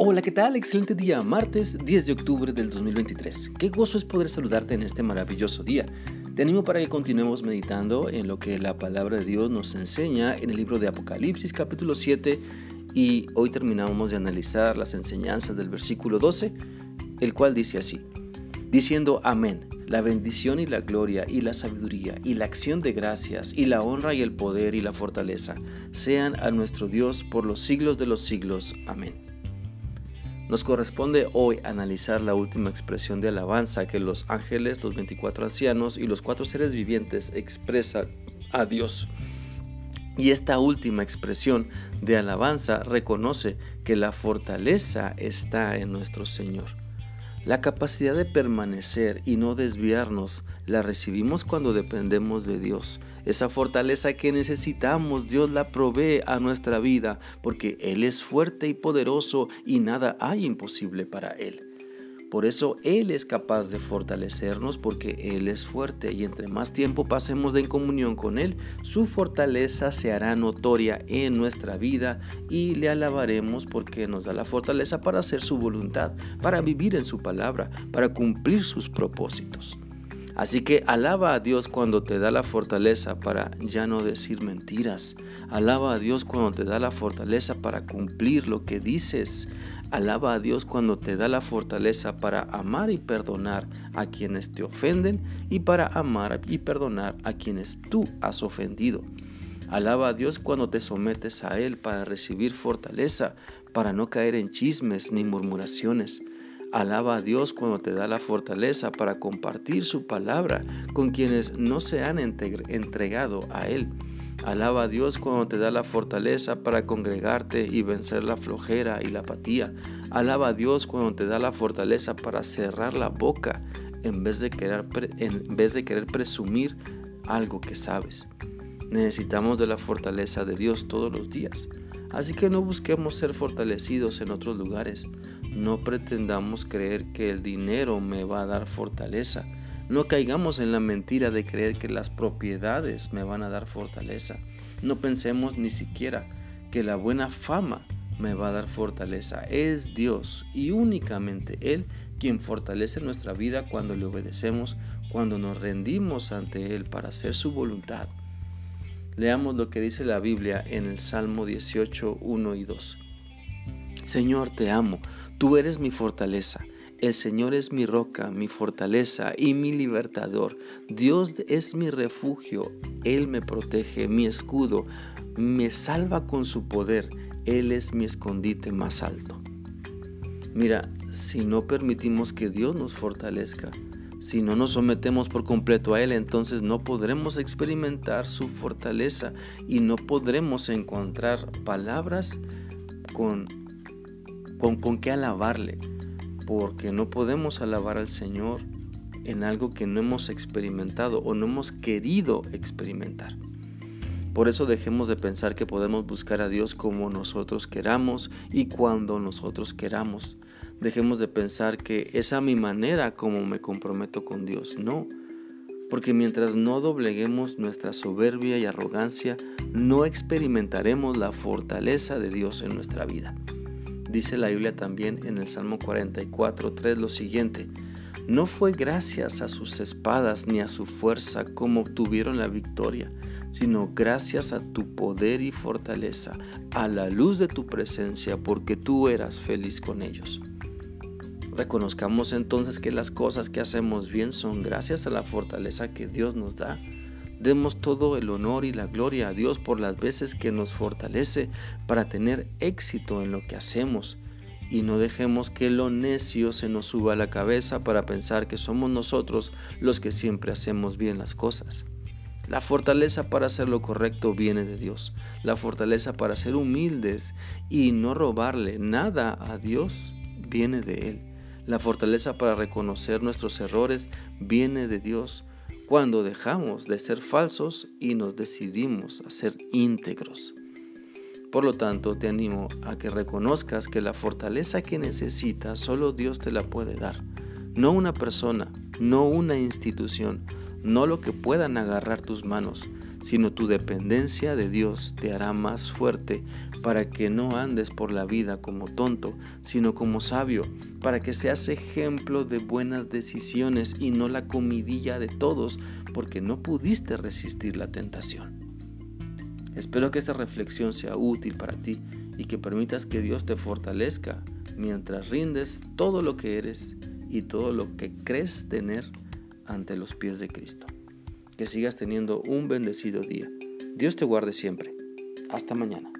Hola, ¿qué tal? Excelente día, martes 10 de octubre del 2023. Qué gozo es poder saludarte en este maravilloso día. Te animo para que continuemos meditando en lo que la palabra de Dios nos enseña en el libro de Apocalipsis capítulo 7 y hoy terminamos de analizar las enseñanzas del versículo 12, el cual dice así, diciendo amén, la bendición y la gloria y la sabiduría y la acción de gracias y la honra y el poder y la fortaleza sean a nuestro Dios por los siglos de los siglos. Amén. Nos corresponde hoy analizar la última expresión de alabanza que los ángeles, los 24 ancianos y los cuatro seres vivientes expresan a Dios. Y esta última expresión de alabanza reconoce que la fortaleza está en nuestro Señor. La capacidad de permanecer y no desviarnos la recibimos cuando dependemos de Dios. Esa fortaleza que necesitamos, Dios la provee a nuestra vida porque Él es fuerte y poderoso y nada hay imposible para Él. Por eso Él es capaz de fortalecernos porque Él es fuerte y entre más tiempo pasemos en comunión con Él, su fortaleza se hará notoria en nuestra vida y le alabaremos porque nos da la fortaleza para hacer su voluntad, para vivir en su palabra, para cumplir sus propósitos. Así que alaba a Dios cuando te da la fortaleza para ya no decir mentiras. Alaba a Dios cuando te da la fortaleza para cumplir lo que dices. Alaba a Dios cuando te da la fortaleza para amar y perdonar a quienes te ofenden y para amar y perdonar a quienes tú has ofendido. Alaba a Dios cuando te sometes a Él para recibir fortaleza, para no caer en chismes ni murmuraciones. Alaba a Dios cuando te da la fortaleza para compartir su palabra con quienes no se han entregado a Él. Alaba a Dios cuando te da la fortaleza para congregarte y vencer la flojera y la apatía. Alaba a Dios cuando te da la fortaleza para cerrar la boca en vez de querer, presumir algo que sabes. Necesitamos de la fortaleza de Dios todos los días. Así que no busquemos ser fortalecidos en otros lugares. No pretendamos creer que el dinero me va a dar fortaleza. No caigamos en la mentira de creer que las propiedades me van a dar fortaleza. No pensemos ni siquiera que la buena fama me va a dar fortaleza. Es Dios y únicamente Él quien fortalece nuestra vida cuando le obedecemos, cuando nos rendimos ante Él para hacer su voluntad. Leamos lo que dice la Biblia en el Salmo 18, 1 y 2. Señor, te amo Tú eres mi fortaleza. El Señor es mi roca, mi fortaleza y mi libertador. Dios es mi refugio. Él me protege, mi escudo. Me salva con su poder. Él es mi escondite más alto. Mira, si no permitimos que Dios nos fortalezca, si no nos sometemos por completo a Él, entonces no podremos experimentar su fortaleza y no podremos encontrar palabras con con, con qué alabarle, porque no podemos alabar al Señor en algo que no hemos experimentado o no hemos querido experimentar. Por eso dejemos de pensar que podemos buscar a Dios como nosotros queramos y cuando nosotros queramos. Dejemos de pensar que es a mi manera como me comprometo con Dios. No, porque mientras no dobleguemos nuestra soberbia y arrogancia, no experimentaremos la fortaleza de Dios en nuestra vida. Dice la Biblia también en el Salmo 44, 3 lo siguiente. No fue gracias a sus espadas ni a su fuerza como obtuvieron la victoria, sino gracias a tu poder y fortaleza, a la luz de tu presencia, porque tú eras feliz con ellos. Reconozcamos entonces que las cosas que hacemos bien son gracias a la fortaleza que Dios nos da. Demos todo el honor y la gloria a Dios por las veces que nos fortalece para tener éxito en lo que hacemos. Y no dejemos que lo necio se nos suba a la cabeza para pensar que somos nosotros los que siempre hacemos bien las cosas. La fortaleza para hacer lo correcto viene de Dios. La fortaleza para ser humildes y no robarle nada a Dios viene de Él. La fortaleza para reconocer nuestros errores viene de Dios cuando dejamos de ser falsos y nos decidimos a ser íntegros. Por lo tanto, te animo a que reconozcas que la fortaleza que necesitas solo Dios te la puede dar, no una persona, no una institución, no lo que puedan agarrar tus manos, sino tu dependencia de Dios te hará más fuerte para que no andes por la vida como tonto, sino como sabio, para que seas ejemplo de buenas decisiones y no la comidilla de todos, porque no pudiste resistir la tentación. Espero que esta reflexión sea útil para ti y que permitas que Dios te fortalezca mientras rindes todo lo que eres y todo lo que crees tener ante los pies de Cristo. Que sigas teniendo un bendecido día. Dios te guarde siempre. Hasta mañana.